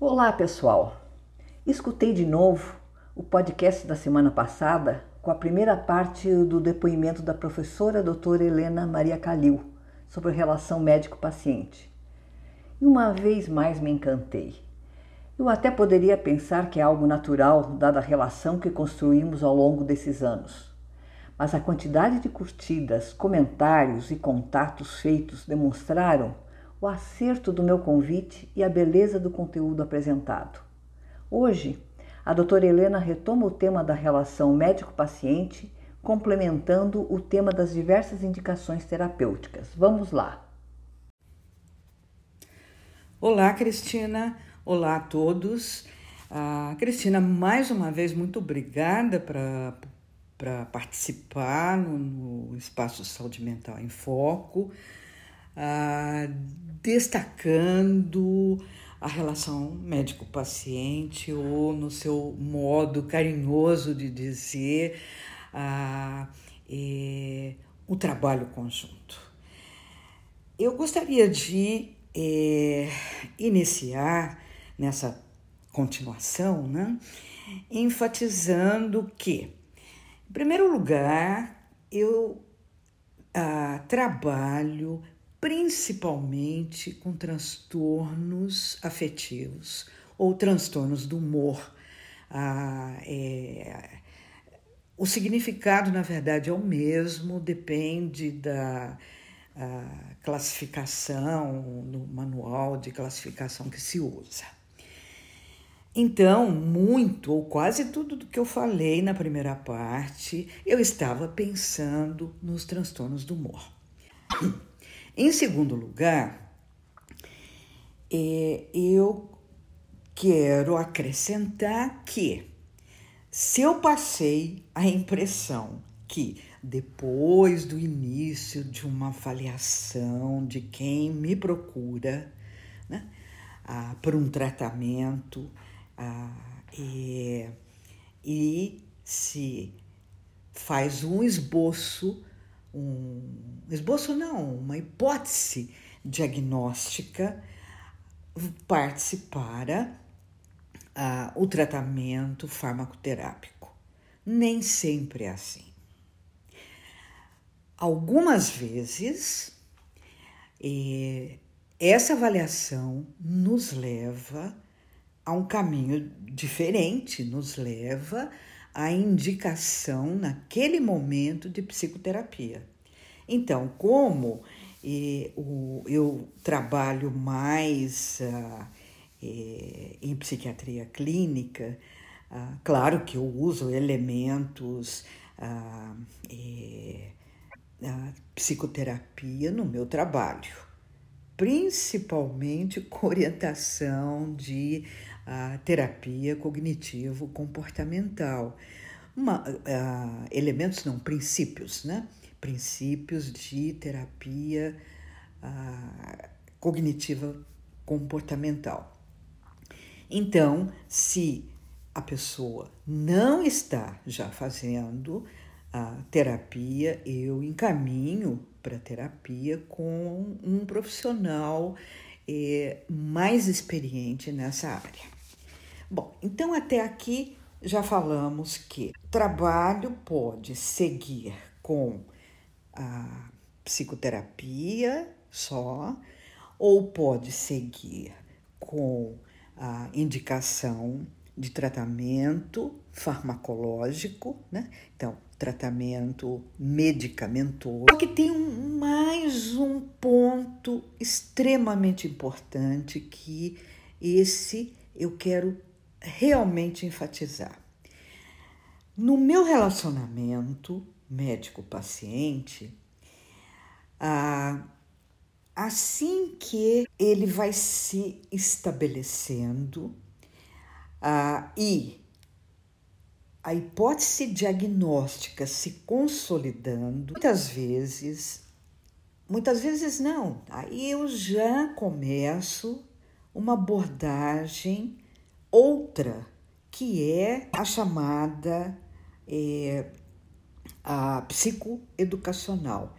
Olá, pessoal. Escutei de novo o podcast da semana passada com a primeira parte do depoimento da professora doutora Helena Maria Calil sobre a relação médico-paciente. E uma vez mais me encantei. Eu até poderia pensar que é algo natural, dada a relação que construímos ao longo desses anos. Mas a quantidade de curtidas, comentários e contatos feitos demonstraram o acerto do meu convite e a beleza do conteúdo apresentado. Hoje, a doutora Helena retoma o tema da relação médico-paciente, complementando o tema das diversas indicações terapêuticas. Vamos lá! Olá, Cristina! Olá a todos! Ah, Cristina, mais uma vez, muito obrigada para participar no, no Espaço Saúde Mental em Foco ah, destacando a relação médico-paciente ou no seu modo carinhoso de dizer ah, é, o trabalho conjunto. Eu gostaria de é, iniciar nessa continuação, né, enfatizando que, em primeiro lugar, eu ah, trabalho principalmente com transtornos afetivos ou transtornos do humor. Ah, é, o significado, na verdade, é o mesmo, depende da classificação, no manual de classificação que se usa. Então, muito ou quase tudo do que eu falei na primeira parte, eu estava pensando nos transtornos do humor. Em segundo lugar, é, eu quero acrescentar que se eu passei a impressão que depois do início de uma avaliação de quem me procura né, ah, por um tratamento ah, e, e se faz um esboço um esboço, não, uma hipótese diagnóstica parte para uh, o tratamento farmacoterápico. Nem sempre é assim. Algumas vezes, eh, essa avaliação nos leva a um caminho diferente, nos leva a indicação naquele momento de psicoterapia. Então, como eu trabalho mais ah, em psiquiatria clínica, ah, claro que eu uso elementos ah, da psicoterapia no meu trabalho, principalmente com orientação de a terapia cognitivo-comportamental. Uh, elementos, não, princípios, né? Princípios de terapia uh, cognitiva comportamental. Então, se a pessoa não está já fazendo a terapia, eu encaminho para terapia com um profissional eh, mais experiente nessa área. Bom, então até aqui já falamos que trabalho pode seguir com a psicoterapia só, ou pode seguir com a indicação de tratamento farmacológico, né? Então, tratamento medicamentoso. Só que tem um, mais um ponto extremamente importante que esse eu quero realmente enfatizar. No meu relacionamento médico-paciente, assim que ele vai se estabelecendo e a hipótese diagnóstica se consolidando, muitas vezes, muitas vezes não, aí eu já começo uma abordagem outra, que é a chamada é, a psicoeducacional.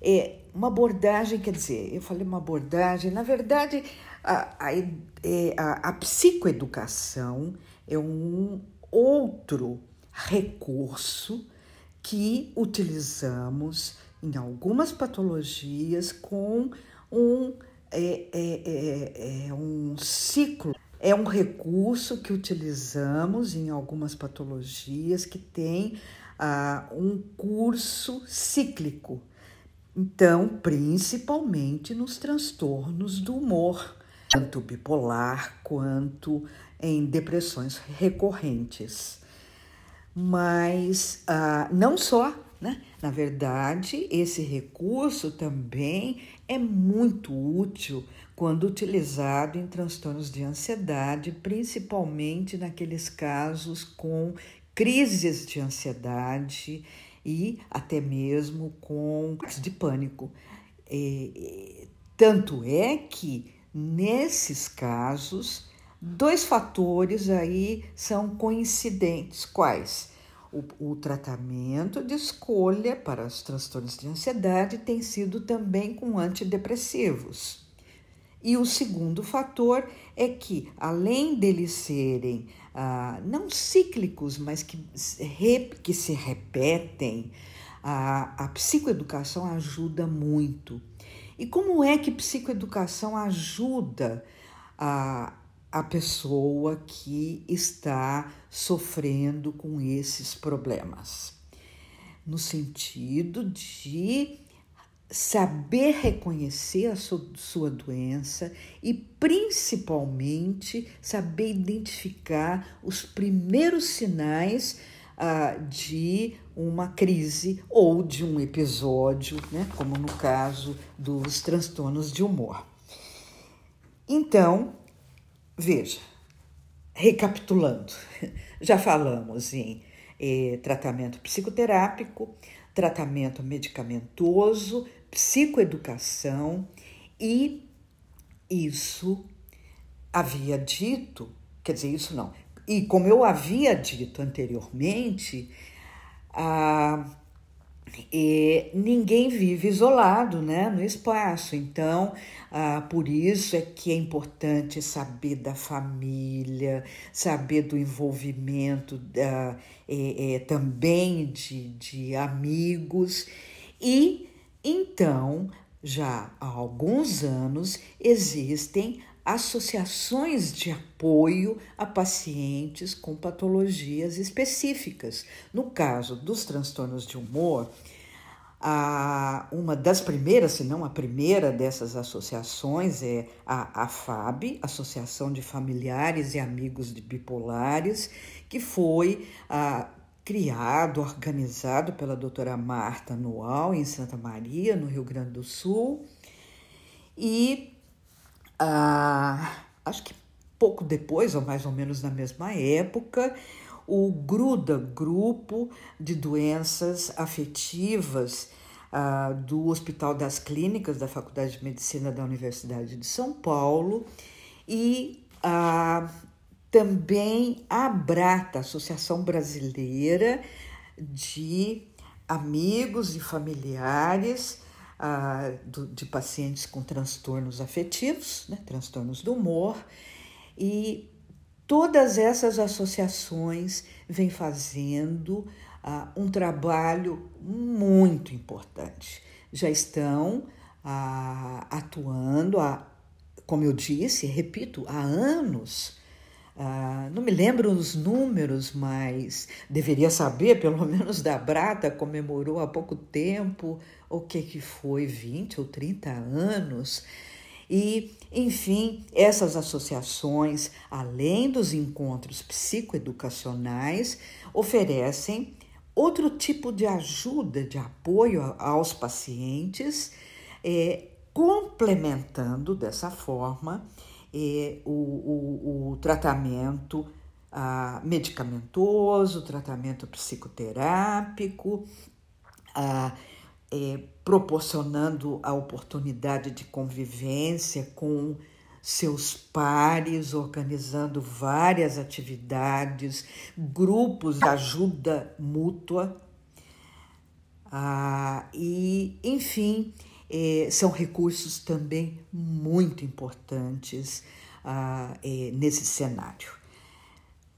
É uma abordagem, quer dizer, eu falei uma abordagem, na verdade, A, a, é, a, a psicoeducação é um outro recurso que utilizamos em algumas patologias com um, é, é, é, é, um ciclo. É um recurso que utilizamos em algumas patologias que tem ah, um curso cíclico. Então, principalmente nos transtornos do humor, tanto bipolar quanto em depressões recorrentes. Mas ah, não só, né? Na verdade, esse recurso também é muito útil quando utilizado em transtornos de ansiedade, principalmente naqueles casos com crises de ansiedade e até mesmo com de pânico. É, tanto é que nesses casos dois fatores aí são coincidentes. Quais? O, o, tratamento de escolha para os transtornos de ansiedade tem sido também com antidepressivos. E o segundo fator é que, além deles serem ah, não cíclicos, mas que, que se repetem, a, a psicoeducação ajuda muito. E como é que psicoeducação ajuda a, a pessoa que está sofrendo com esses problemas? No sentido de saber reconhecer a sua doença e principalmente saber identificar os primeiros sinais ah, de uma crise ou de um episódio, né, como no caso dos transtornos de humor. Então, veja, recapitulando, já falamos em eh, tratamento psicoterápico, tratamento medicamentoso, psicoeducação e isso havia dito, quer dizer, isso não, e como eu havia dito anteriormente, ah, e ninguém vive isolado né, no espaço. Então, ah, por isso é que é importante saber da família, saber do envolvimento da, é, é, também de, de amigos. E então, já há alguns anos, existem associações de apoio a pacientes com patologias específicas. No caso dos transtornos de humor, a, uma das primeiras, se não a primeira dessas associações é a AFAB, Associação de Familiares e Amigos de Bipolares, que foi a, criado, organizado pela doutora Marta Noal, em Santa Maria, no Rio Grande do Sul. E ah, acho que pouco depois, ou mais ou menos na mesma época, o GRUDA, Grupo de Doenças Afetivas ah, do Hospital das Clínicas da Faculdade de Medicina da Universidade de São Paulo, e ah, também a ABRATA, Associação Brasileira de Amigos e Familiares ah, do, de pacientes com transtornos afetivos, né, transtornos do humor, e todas essas associações vêm fazendo ah, um trabalho muito importante. Já estão ah, atuando, como eu disse, repito, há anos. Uh, não me lembro os números, mas deveria saber, pelo menos da Brata comemorou há pouco tempo o que, que foi, 20 ou 30 anos. E, enfim, essas associações, além dos encontros psicoeducacionais, oferecem outro tipo de ajuda, de apoio aos pacientes, é, complementando dessa forma o, o, o, tratamento ah, medicamentoso, tratamento psicoterápico, ah, é, proporcionando a oportunidade de convivência com seus pares, organizando várias atividades, grupos de ajuda mútua. Ah, e, enfim, é, são recursos também muito importantes ah, é, nesse cenário.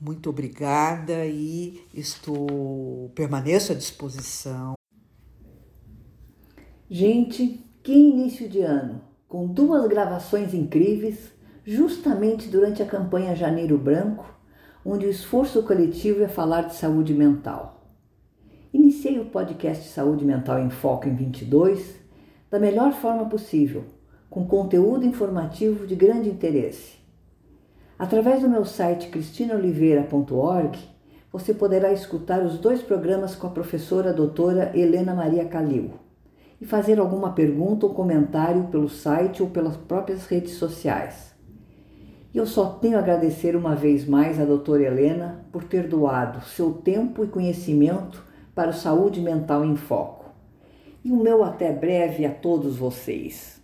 Muito obrigada e estou permaneço à disposição. Gente, que início de ano, com duas gravações incríveis, justamente durante a campanha Janeiro Branco, onde o esforço coletivo é falar de saúde mental. Iniciei o podcast Saúde Mental em Foco em 22 da melhor forma possível, com conteúdo informativo de grande interesse. Através do meu site cristinaoliveira.org, você poderá escutar os dois programas com a professora doutora Helena Maria Calil e fazer alguma pergunta ou comentário pelo site ou pelas próprias redes sociais. E eu só tenho a agradecer uma vez mais à doutora Helena por ter doado seu tempo e conhecimento para o Saúde Mental em Foco. E o meu até breve a todos vocês.